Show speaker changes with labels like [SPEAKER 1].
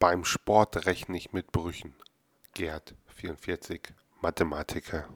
[SPEAKER 1] Beim Sport rechne ich mit Brüchen. Gerd, 44, Mathematiker